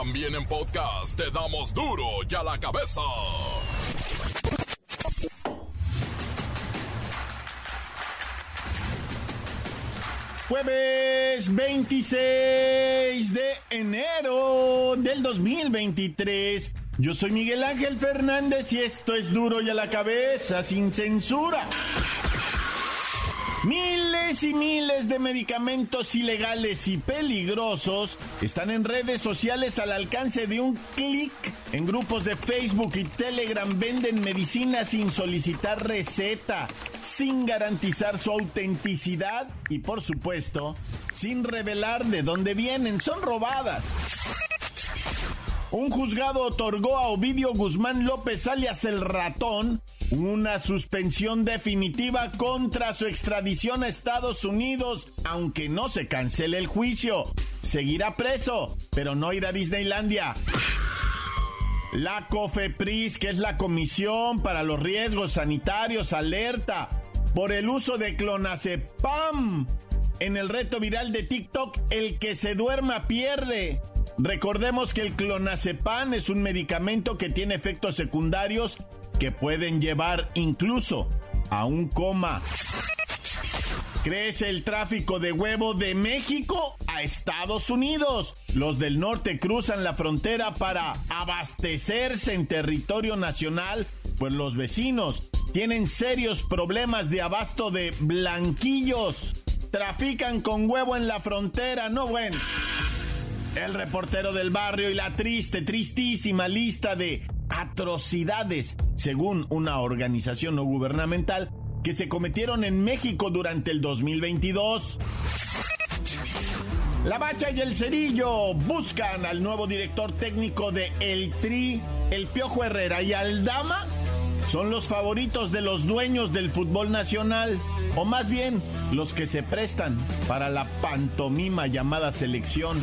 También en podcast te damos duro y a la cabeza. Jueves 26 de enero del 2023. Yo soy Miguel Ángel Fernández y esto es duro y a la cabeza sin censura. Miles y miles de medicamentos ilegales y peligrosos están en redes sociales al alcance de un clic. En grupos de Facebook y Telegram venden medicinas sin solicitar receta, sin garantizar su autenticidad y por supuesto, sin revelar de dónde vienen. Son robadas. Un juzgado otorgó a Ovidio Guzmán López alias el ratón una suspensión definitiva contra su extradición a Estados Unidos, aunque no se cancele el juicio. Seguirá preso, pero no irá a Disneylandia. La COFEPRIS, que es la Comisión para los Riesgos Sanitarios, alerta por el uso de clonazepam. En el reto viral de TikTok, el que se duerma pierde. Recordemos que el clonazepam es un medicamento que tiene efectos secundarios que pueden llevar incluso a un coma. Crece el tráfico de huevo de México a Estados Unidos. Los del norte cruzan la frontera para abastecerse en territorio nacional, pues los vecinos tienen serios problemas de abasto de blanquillos. Trafican con huevo en la frontera, no bueno. El reportero del barrio y la triste, tristísima lista de atrocidades, según una organización no gubernamental, que se cometieron en México durante el 2022. La Bacha y el Cerillo buscan al nuevo director técnico de El Tri, el Piojo Herrera y Aldama. Son los favoritos de los dueños del fútbol nacional, o más bien los que se prestan para la pantomima llamada selección.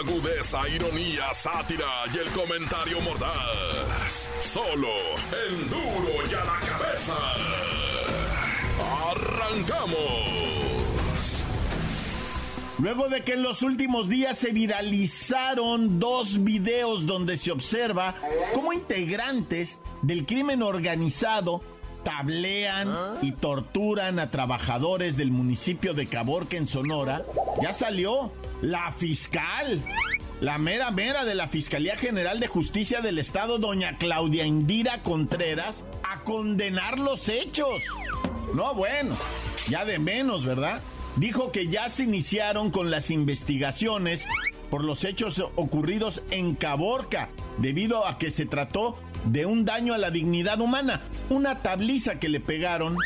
Agudeza, ironía, sátira y el comentario mordaz. Solo el duro y a la cabeza. ¡Arrancamos! Luego de que en los últimos días se viralizaron dos videos donde se observa cómo integrantes del crimen organizado tablean y torturan a trabajadores del municipio de Caborca en Sonora, ya salió la fiscal, la mera mera de la Fiscalía General de Justicia del Estado, doña Claudia Indira Contreras, a condenar los hechos. No, bueno, ya de menos, ¿verdad? Dijo que ya se iniciaron con las investigaciones por los hechos ocurridos en Caborca, debido a que se trató de un daño a la dignidad humana, una tabliza que le pegaron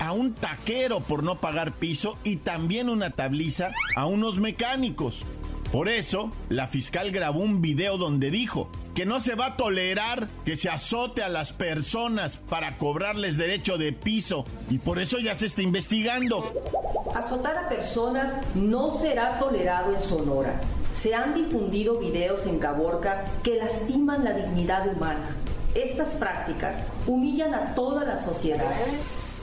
a un taquero por no pagar piso y también una tabliza a unos mecánicos. Por eso, la fiscal grabó un video donde dijo que no se va a tolerar que se azote a las personas para cobrarles derecho de piso y por eso ya se está investigando. Azotar a personas no será tolerado en Sonora. Se han difundido videos en Caborca que lastiman la dignidad humana. Estas prácticas humillan a toda la sociedad.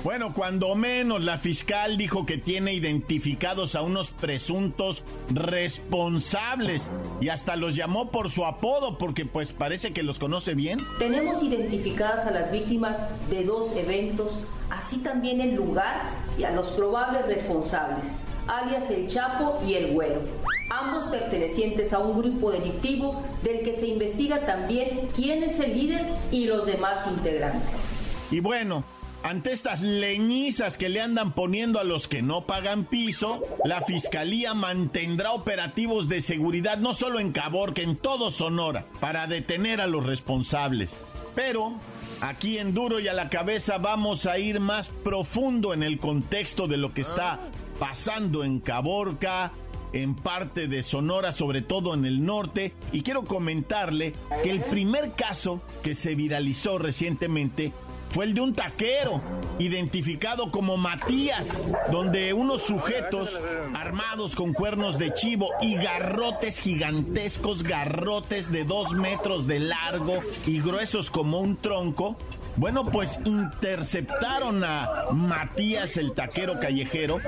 Bueno, cuando menos la fiscal dijo que tiene identificados a unos presuntos responsables y hasta los llamó por su apodo porque pues parece que los conoce bien. Tenemos identificadas a las víctimas de dos eventos, así también el lugar y a los probables responsables, alias el Chapo y el Güero, ambos pertenecientes a un grupo delictivo del que se investiga también quién es el líder y los demás integrantes. Y bueno, ante estas leñizas que le andan poniendo a los que no pagan piso, la fiscalía mantendrá operativos de seguridad no solo en Caborca, en todo Sonora, para detener a los responsables. Pero aquí en Duro y a la cabeza vamos a ir más profundo en el contexto de lo que está pasando en Caborca, en parte de Sonora, sobre todo en el norte. Y quiero comentarle que el primer caso que se viralizó recientemente fue el de un taquero, identificado como Matías, donde unos sujetos armados con cuernos de chivo y garrotes gigantescos, garrotes de dos metros de largo y gruesos como un tronco, bueno, pues interceptaron a Matías el taquero callejero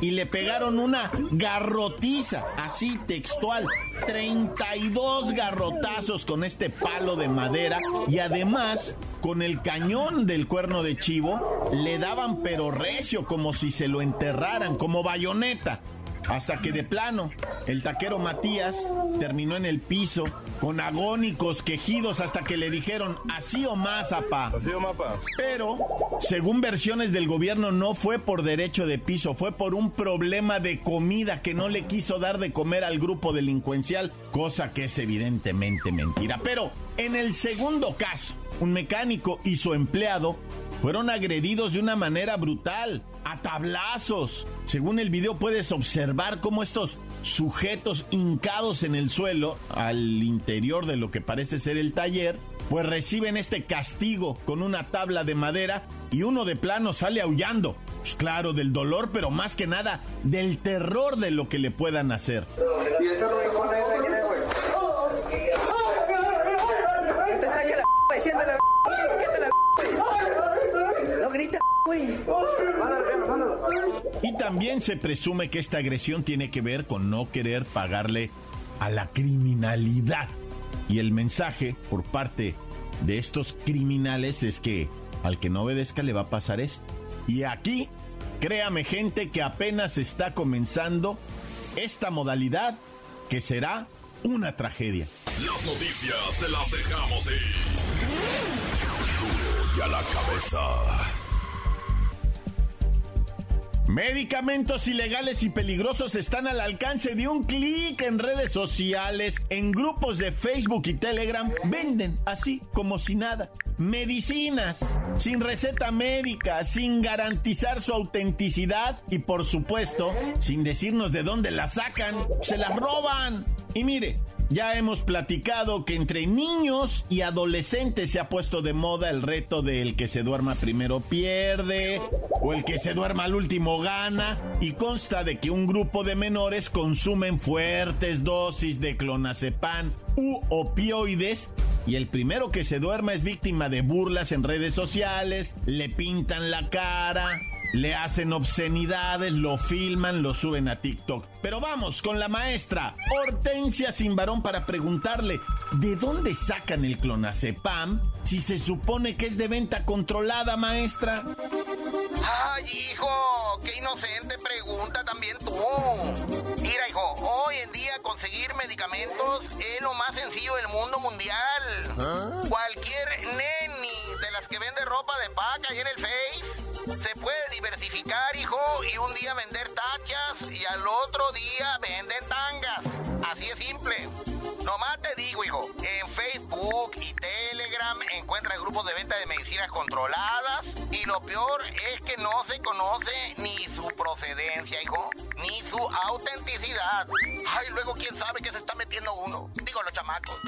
y le pegaron una garrotiza, así textual, 32 garrotazos con este palo de madera y además con el cañón del cuerno de chivo le daban pero recio como si se lo enterraran como bayoneta. Hasta que de plano, el taquero Matías terminó en el piso con agónicos quejidos hasta que le dijeron así o más, apá. Así o mapa. Pero, según versiones del gobierno, no fue por derecho de piso, fue por un problema de comida que no le quiso dar de comer al grupo delincuencial, cosa que es evidentemente mentira. Pero, en el segundo caso, un mecánico y su empleado fueron agredidos de una manera brutal, a tablazos. Según el video puedes observar cómo estos sujetos hincados en el suelo, al interior de lo que parece ser el taller, pues reciben este castigo con una tabla de madera y uno de plano sale aullando. Pues claro, del dolor, pero más que nada del terror de lo que le puedan hacer. Y ese Rubén con esa que güey. Que te saque la p, siente la que te la p. No grites, güey. Mándalo, mándalo. Y también se presume que esta agresión tiene que ver con no querer pagarle a la criminalidad. Y el mensaje por parte de estos criminales es que al que no obedezca le va a pasar esto. Y aquí, créame gente que apenas está comenzando esta modalidad que será una tragedia. Las noticias te las dejamos ir. Y a la cabeza. Medicamentos ilegales y peligrosos están al alcance de un clic en redes sociales, en grupos de Facebook y Telegram. Venden así como si nada. Medicinas, sin receta médica, sin garantizar su autenticidad y por supuesto, sin decirnos de dónde la sacan. Se las roban. Y mire, ya hemos platicado que entre niños y adolescentes se ha puesto de moda el reto de el que se duerma primero pierde o el que se duerma al último gana y consta de que un grupo de menores consumen fuertes dosis de clonazepam u opioides y el primero que se duerma es víctima de burlas en redes sociales, le pintan la cara, le hacen obscenidades, lo filman, lo suben a TikTok. Pero vamos con la maestra Hortensia Simbarón para preguntarle, ¿de dónde sacan el clonazepam si se supone que es de venta controlada, maestra? Ay, hijo, qué inocente pregunta también tú. Mira, hijo, hoy en día conseguir medicamentos es lo más sencillo del mundo mundial. Cualquier neni de las que vende ropa de paca ahí en el Face se puede diversificar, hijo, y un día vender tachas y al otro día venden tangas. Así es simple. Nomás te digo, hijo, en Facebook y Telegram encuentras grupos de venta de medicinas controladas y lo peor es que no se conoce ni su procedencia, hijo, ni su autenticidad. Ay, luego quién sabe qué se está metiendo uno. Digo, los chamacos.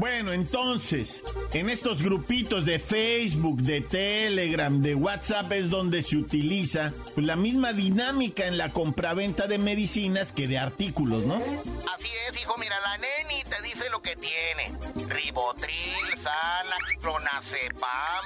Bueno, entonces, en estos grupitos de Facebook, de Telegram, de WhatsApp es donde se utiliza pues, la misma dinámica en la compraventa de medicinas que de artículos, ¿no? Así es, hijo, mira, la neni te dice lo que tiene. Ribotril, Xanax, Clonazepam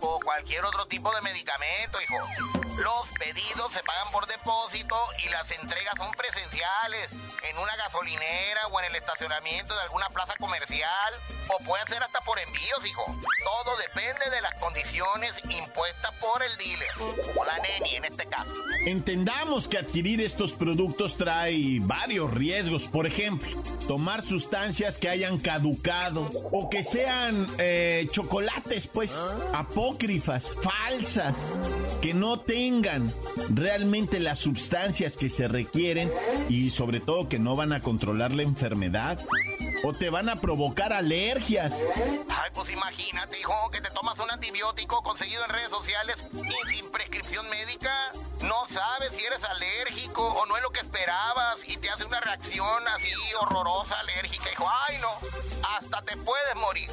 o cualquier otro tipo de medicamento, hijo. Los pedidos se pagan por depósito y las entregas son presenciales en una gasolinera o en el estacionamiento de alguna plaza comercial o puede ser hasta por envíos, hijo. Todo depende de las condiciones impuestas por el dealer o la neni en este caso. Entendamos que adquirir estos productos trae varios riesgos. Por ejemplo, tomar sustancias que hayan caducado o que sean eh, chocolates, pues, apócrifas, falsas, que no tengan realmente las sustancias que se requieren y sobre todo que no van a controlar la enfermedad o te van a provocar alergias. Ay, pues imagínate, hijo, que te tomas un antibiótico conseguido en redes sociales y sin prescripción médica. no sabes si eres alérgico o no es lo que esperabas y te hace una reacción así horrorosa, alérgica, hijo. Ay, no, hasta te puedes morir.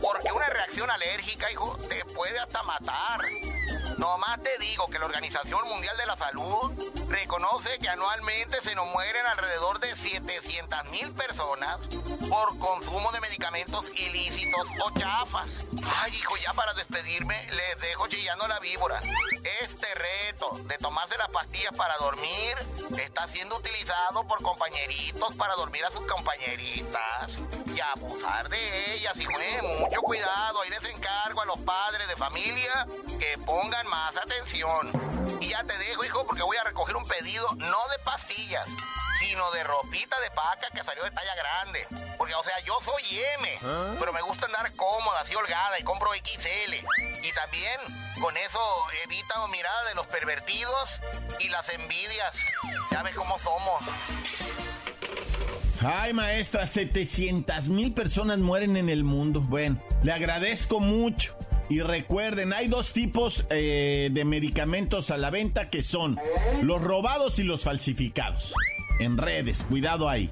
Porque una reacción alérgica, hijo, te puede hasta matar. Nomás te digo que la Organización Mundial de la Salud reconoce que anualmente se nos mueren alrededor de 700 mil personas por consumo de medicamentos ilícitos o chafas. Ay, hijo, ya para despedirme, les dejo chillando la víbora. Este reto de tomarse las pastillas para dormir está siendo utilizado por compañeritos para dormir a sus compañeritas y abusar de ellas, hijo. Eh, mucho cuidado, ahí les encargo a los padres de familia que pongan más atención. Y ya te dejo, hijo, porque voy a recoger un pedido no de pastillas, sino de ropita de paca que salió de talla grande. Porque, o sea, yo soy M, pero me gusta andar cómoda, así holgada, y compro XL. Y también con eso evita mirada de los pervertidos y las envidias. Ya ves cómo somos. Ay, maestra, 700 mil personas mueren en el mundo. Bueno, le agradezco mucho. Y recuerden, hay dos tipos eh, de medicamentos a la venta que son los robados y los falsificados. En redes, cuidado ahí.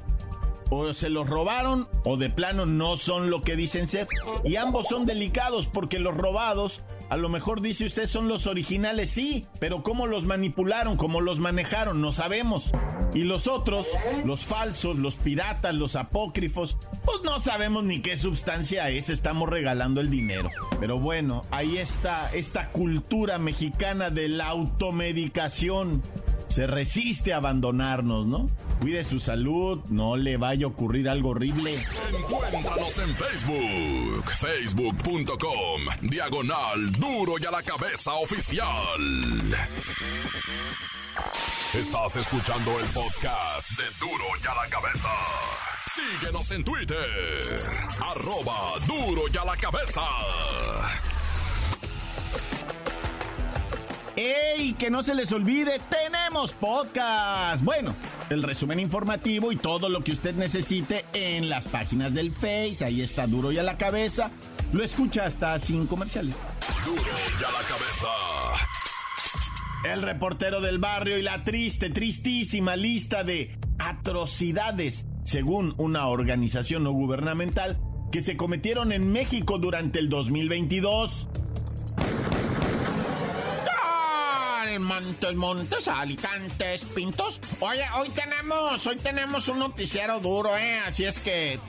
O se los robaron o de plano no son lo que dicen ser. Y ambos son delicados porque los robados, a lo mejor dice usted, son los originales, sí. Pero cómo los manipularon, cómo los manejaron, no sabemos. Y los otros, los falsos, los piratas, los apócrifos, pues no sabemos ni qué sustancia es, estamos regalando el dinero. Pero bueno, ahí está esta cultura mexicana de la automedicación. Se resiste a abandonarnos, ¿no? Cuide su salud, no le vaya a ocurrir algo horrible. Encuéntranos en Facebook, facebook.com, diagonal duro y a la cabeza oficial. Estás escuchando el podcast de Duro y a la cabeza. Síguenos en Twitter, arroba duro y a la cabeza. ¡Ey! Que no se les olvide, tenemos podcast. Bueno, el resumen informativo y todo lo que usted necesite en las páginas del Face. Ahí está duro y a la cabeza. Lo escucha hasta sin comerciales. Duro y a la cabeza. El reportero del barrio y la triste, tristísima lista de atrocidades, según una organización no gubernamental, que se cometieron en México durante el 2022. Montes, Montes, Alicantes, Pintos. Oye, hoy tenemos, hoy tenemos un noticiero duro, ¿eh? Así es que...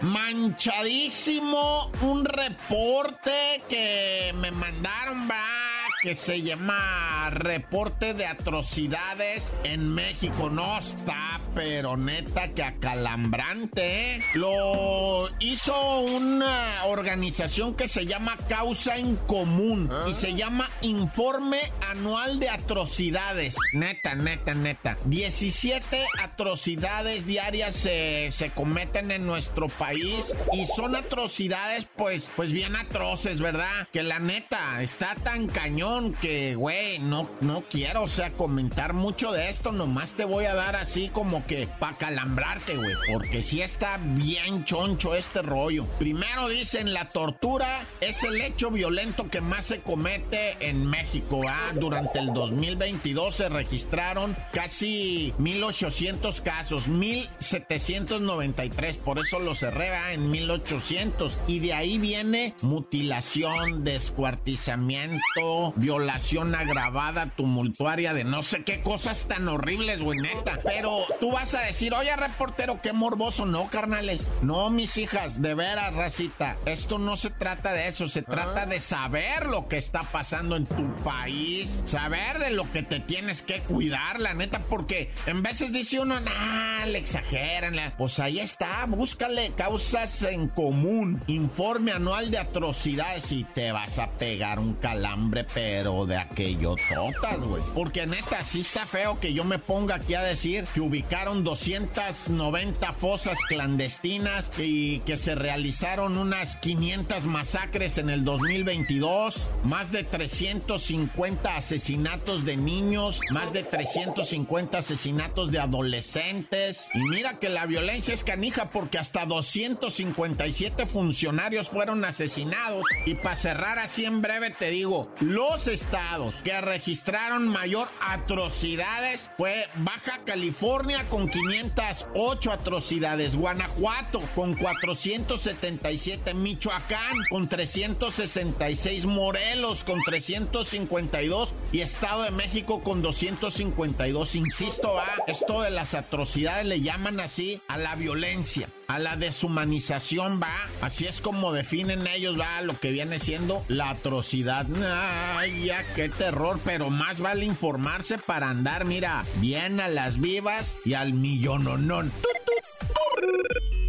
Manchadísimo un reporte que me mandaron, va que se llama Reporte de Atrocidades en México. No está, pero neta que acalambrante, ¿eh? Lo hizo una organización que se llama Causa en Común y se llama Informe Anual de Atrocidades. Neta, neta, neta. 17 atrocidades diarias se, se cometen en nuestro país y son atrocidades pues, pues bien atroces, ¿verdad? Que la neta está tan cañón que, güey, no, no quiero, o sea, comentar mucho de esto, nomás te voy a dar así como que para calambrarte, güey, porque sí está bien choncho este rollo. Primero dicen, la tortura es el hecho violento que más se comete en México, ¿ah? Durante el 2022 se registraron casi 1800 casos, 1793, por eso lo cerré ¿ah? en 1800, y de ahí viene mutilación, descuartizamiento, violación agravada, tumultuaria, de no sé qué cosas tan horribles, güey, neta. Pero tú vas a decir, oye, reportero, qué morboso. No, carnales. No, mis hijas, de veras, racita. Esto no se trata de eso, se trata de saber lo que está pasando en tu país, saber de lo que te tienes que cuidar, la neta, porque en veces dice uno, nah, le exageran. Pues ahí está, búscale causas en común, informe anual de atrocidades y te vas a pegar un calambre, pero de aquello totas, güey. Porque neta, sí está feo que yo me ponga aquí a decir que ubicar encontraron 290 fosas clandestinas y que se realizaron unas 500 masacres en el 2022, más de 350 asesinatos de niños, más de 350 asesinatos de adolescentes. Y mira que la violencia es canija porque hasta 257 funcionarios fueron asesinados. Y para cerrar así en breve te digo, los estados que registraron mayor atrocidades fue Baja California con 508 atrocidades, Guanajuato con 477, Michoacán con 366, Morelos con 352 y Estado de México con 252. Insisto, ¿va? esto de las atrocidades le llaman así a la violencia, a la deshumanización, va. Así es como definen ellos, va, lo que viene siendo la atrocidad. Ay, ya qué terror, pero más vale informarse para andar, mira, bien a las vivas y al millononón.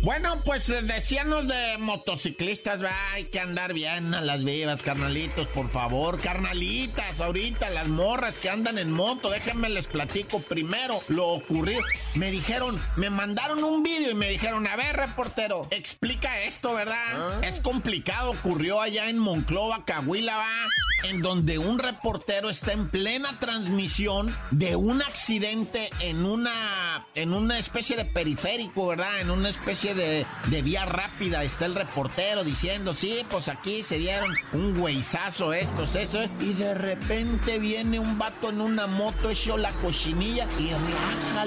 Bueno, pues eh, decíanos de motociclistas, hay que andar bien a las vivas, carnalitos, por favor, carnalitas, ahorita las morras que andan en moto, déjenme les platico primero lo ocurrido. Me dijeron, me mandaron un vídeo y me dijeron, a ver, reportero, explica esto, ¿verdad? Es complicado, ocurrió allá en Monclova, Cahuila, va en donde un reportero está en plena transmisión de un accidente en una en una especie de periférico, ¿verdad? En una especie de, vía rápida. Está el reportero diciendo, sí, pues aquí se dieron un güeyzazo estos, eso. Y de repente viene un vato en una moto hecho la cochinilla y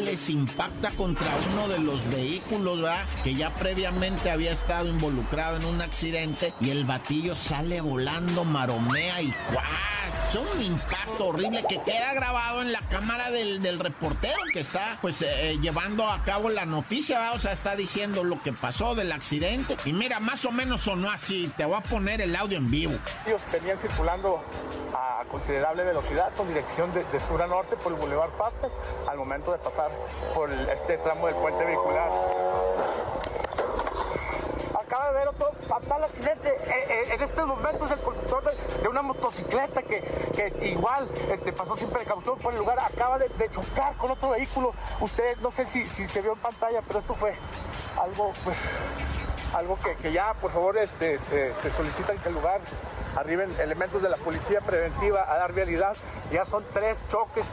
les impacta contra uno de los vehículos, ¿verdad? Que ya previamente había estado involucrado en un accidente y el batillo sale volando, maromea y ¡Guau! Es un impacto horrible que queda grabado en la cámara del, del reportero que está pues eh, llevando a cabo la noticia, ¿va? o sea, está diciendo lo que pasó del accidente. Y mira, más o menos sonó así, te voy a poner el audio en vivo. Ellos venían circulando a considerable velocidad con dirección de, sur a norte por el Boulevard Paste al momento de pasar por este tramo del puente vehicular. Acaba de ver otro fatal accidente. Eh, eh, en estos momentos el conductor de, una motocicleta que, que igual este, pasó sin precaución por el lugar acaba de, de chocar con otro vehículo. Usted no sé si, si se vio en pantalla, pero esto fue algo pues algo que, que ya por favor este, se, se solicitan que el lugar arriben elementos de la policía preventiva a dar vialidad. Ya son tres choques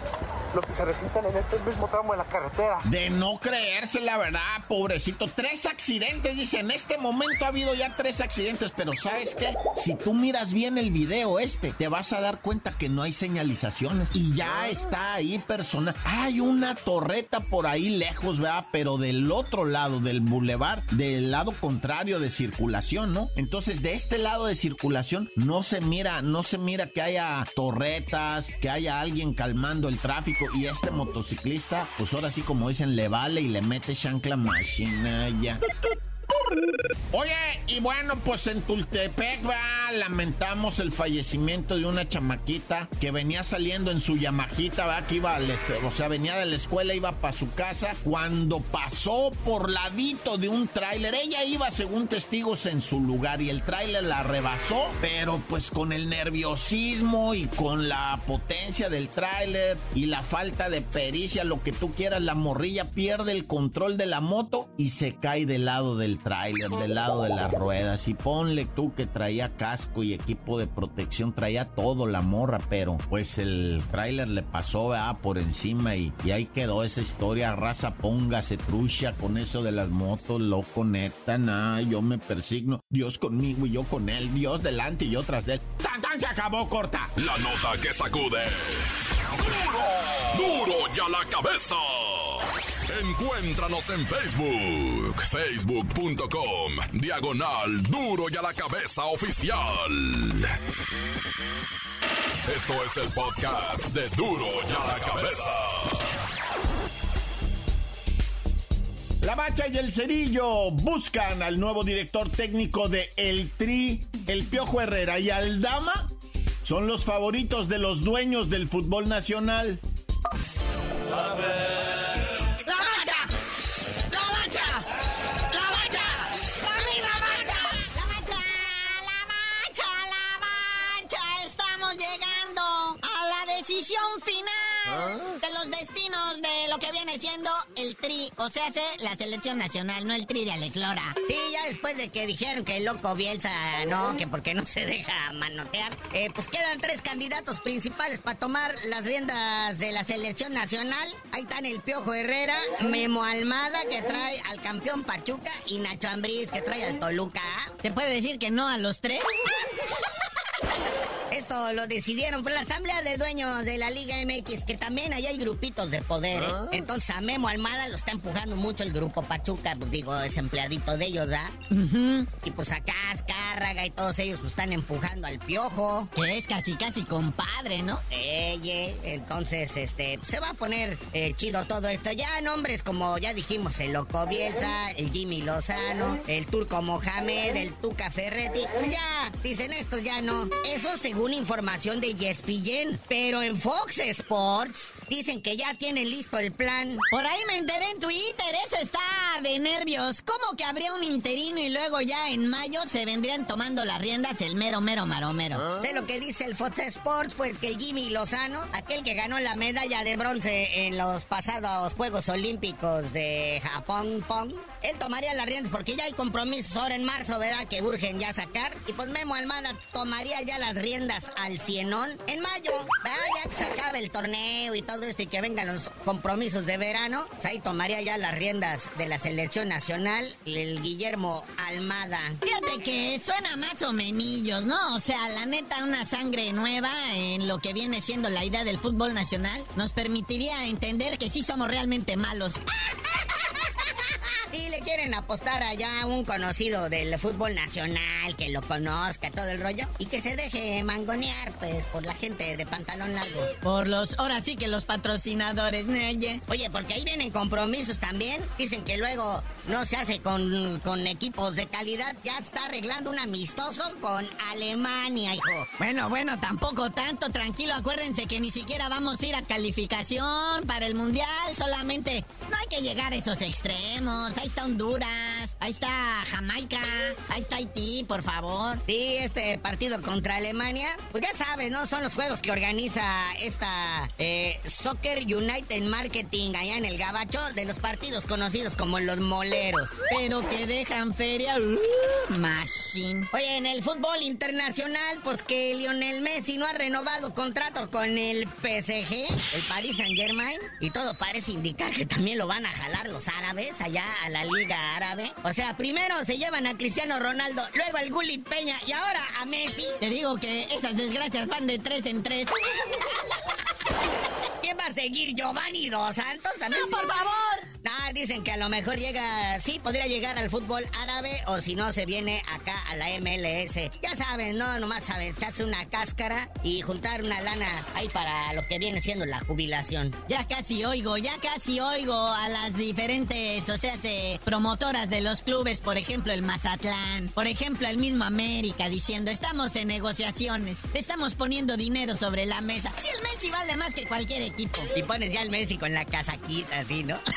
los que se registran en este mismo tramo de la carretera. De no creerse, la verdad, pobrecito. Tres accidentes, dice. En este momento ha habido ya tres accidentes, pero ¿sabes qué? Si tú miras bien el video este, te vas a dar cuenta que no hay señalizaciones. Y ya está ahí persona. Hay una torreta por ahí lejos, ¿verdad? Pero del otro lado del bulevar, del lado contrario de circulación, ¿no? Entonces, de este lado de circulación no se mira, no se mira que haya torretas, que haya alguien calmando el tráfico. Y este motociclista, pues ahora sí, como dicen, le vale y le mete chancla machina ya. Oye, y bueno, pues en Tultepec, va, lamentamos el fallecimiento de una chamaquita que venía saliendo en su Yamajita, va, que iba, a o sea, venía de la escuela, iba para su casa, cuando pasó por ladito de un tráiler, ella iba, según testigos, en su lugar y el tráiler la rebasó, pero pues con el nerviosismo y con la potencia del tráiler y la falta de pericia, lo que tú quieras, la morrilla pierde el control de la moto y se cae del lado del tráiler, del lado de las ruedas. Y ponle tú que traía casco y equipo de protección, traía todo la morra, pero pues el tráiler le pasó ¿verdad? por encima y, y ahí quedó esa historia. Raza, póngase trucha con eso de las motos, loco, neta, nah, yo me persigno. Dios conmigo y yo con él, Dios delante y yo tras de él. ¡Tan, tan! Se acabó, corta. La nota que sacude. ¡Duro! ¡Duro ya la cabeza! Encuéntranos en Facebook, facebook.com, diagonal Duro y a la cabeza oficial. Esto es el podcast de Duro y a la cabeza. La Bacha y el Cerillo buscan al nuevo director técnico de El Tri, el Piojo Herrera y Aldama. Son los favoritos de los dueños del fútbol nacional. ¡La O sea, hace la selección nacional, no el tri de Alex Lora. Sí, ya después de que dijeron que el loco Bielsa no, que porque no se deja manotear, eh, pues quedan tres candidatos principales para tomar las riendas de la selección nacional. Ahí están el Piojo Herrera, Memo Almada, que trae al campeón Pachuca, y Nacho Ambriz, que trae al Toluca. ¿Te puede decir que no a los tres? Esto lo decidieron por la Asamblea de Dueños de la Liga MX, que también ahí hay grupitos de poder. ¿eh? Entonces a Memo Almada lo está empujando mucho el grupo Pachuca, pues digo, es empleadito de ellos, ¿verdad? Y pues acá Azcárraga y todos ellos pues están empujando al Piojo. Que es casi casi compadre, ¿no? Eye, entonces, este, se va a poner eh, chido todo esto. Ya nombres como ya dijimos, el Loco Bielsa, el Jimmy Lozano, el Turco Mohamed, el Tuca Ferretti. Pues ya, dicen estos ya no. Eso según información de ESPN. Pero en Fox Sports dicen que ya tienen listo el plan. Por ahí me enteré en Twitter, eso está de nervios. ¿Cómo que habría un interino y luego ya en mayo se vendrían tomando las riendas el mero, mero, maromero? Sé lo que dice el Fox Sports, pues que Jimmy Lozano, aquel que ganó la medalla de bronce en los pasados Juegos Olímpicos de Japón, Pong, él tomaría las riendas porque ya hay compromisos ahora en marzo, ¿verdad? Que urgen ya sacar. Y pues Memo Almada tomaría ya las riendas al cienón en mayo, ¿verdad? Ya que se acabe el torneo y todo esto y que vengan los compromisos de verano, pues ahí tomaría ya las riendas de la selección nacional el Guillermo Almada. Fíjate que suena más o menillos, ¿no? O sea, la neta, una sangre nueva en lo que viene siendo la idea del fútbol nacional nos permitiría entender que sí somos realmente malos. Y le quieren apostar allá a un conocido del fútbol nacional, que lo conozca, todo el rollo, y que se deje mangonear, pues, por la gente de pantalón largo. Por los, ahora sí que los patrocinadores, Neye. Oye, porque ahí vienen compromisos también. Dicen que luego no se hace con, con equipos de calidad. Ya está arreglando un amistoso con Alemania, hijo. Bueno, bueno, tampoco tanto, tranquilo. Acuérdense que ni siquiera vamos a ir a calificación para el mundial. Solamente no hay que llegar a esos extremos. Ahí está Honduras, ahí está Jamaica, ahí está Haití, por favor. Sí, este partido contra Alemania, pues ya sabes, ¿no? Son los juegos que organiza esta eh, Soccer United Marketing allá en el Gabacho, de los partidos conocidos como los moleros. Pero que dejan feria. uh, machine. Oye, en el fútbol internacional, pues que Lionel Messi no ha renovado contrato con el PSG, el Paris Saint Germain, y todo parece indicar que también lo van a jalar los árabes allá a la Liga Árabe. O sea, primero se llevan a Cristiano Ronaldo, luego al Gullit Peña y ahora a Messi. Te digo que esas desgracias van de tres en tres. ¿Quién va a seguir? ¿Giovanni Dos Santos también? ¡No, por favor! Ah, dicen que a lo mejor llega, sí, podría llegar al fútbol árabe o si no se viene acá a la MLS. Ya saben, no, nomás saben, echarse una cáscara y juntar una lana ahí para lo que viene siendo la jubilación. Ya casi oigo, ya casi oigo a las diferentes, o sea, se- promotoras de los clubes, por ejemplo el Mazatlán, por ejemplo el mismo América, diciendo, estamos en negociaciones, estamos poniendo dinero sobre la mesa. Si el Messi vale más que cualquier equipo. Y pones ya al Messi con la casaquita así, ¿no?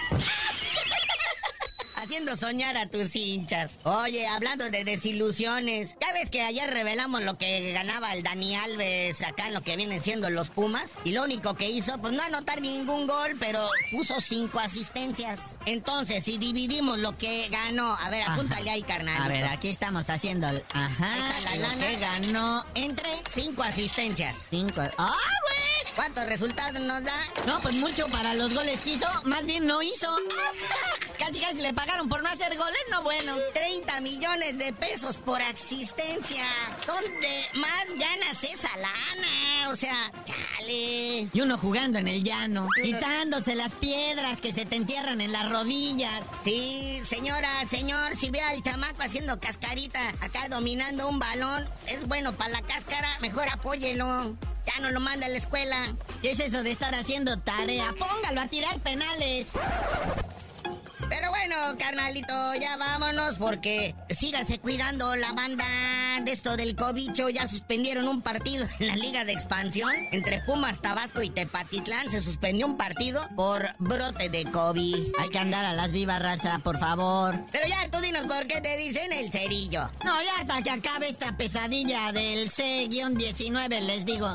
Haciendo soñar a tus hinchas. Oye, hablando de desilusiones, ya ves que ayer revelamos lo que ganaba el Dani Alves acá en lo que vienen siendo los Pumas. Y lo único que hizo, pues no anotar ningún gol, pero puso cinco asistencias. Entonces, si dividimos lo que ganó, a ver, apúntale ahí, carnal. A ver, aquí estamos haciendo el... Ajá, la lo lana. que ganó entre Cinco asistencias. cinco... ¡Ah, güey! ¿Cuántos resultados nos da? No, pues mucho para los goles que hizo, más bien no hizo. Casi casi le pagaron por no hacer goles, no bueno. 30 millones de pesos por asistencia. ¿Dónde más ganas esa lana? O sea, chale. Y uno jugando en el llano, quitándose las piedras que se te entierran en las rodillas. Sí, señora, señor, si ve al chamaco haciendo cascarita, acá dominando un balón, es bueno para la cáscara, mejor apóyelo. Ya no lo manda a la escuela. ¿Qué es eso de estar haciendo tarea? Póngalo a tirar penales. Pero bueno, carnalito, ya vámonos porque síganse cuidando la banda de esto del cobicho. Ya suspendieron un partido en la Liga de Expansión entre Pumas, Tabasco y Tepatitlán. Se suspendió un partido por brote de COVID. Hay que andar a las vivas, raza, por favor. Pero ya tú dinos por qué te dicen el cerillo. No, ya hasta que acabe esta pesadilla del C-19, les digo.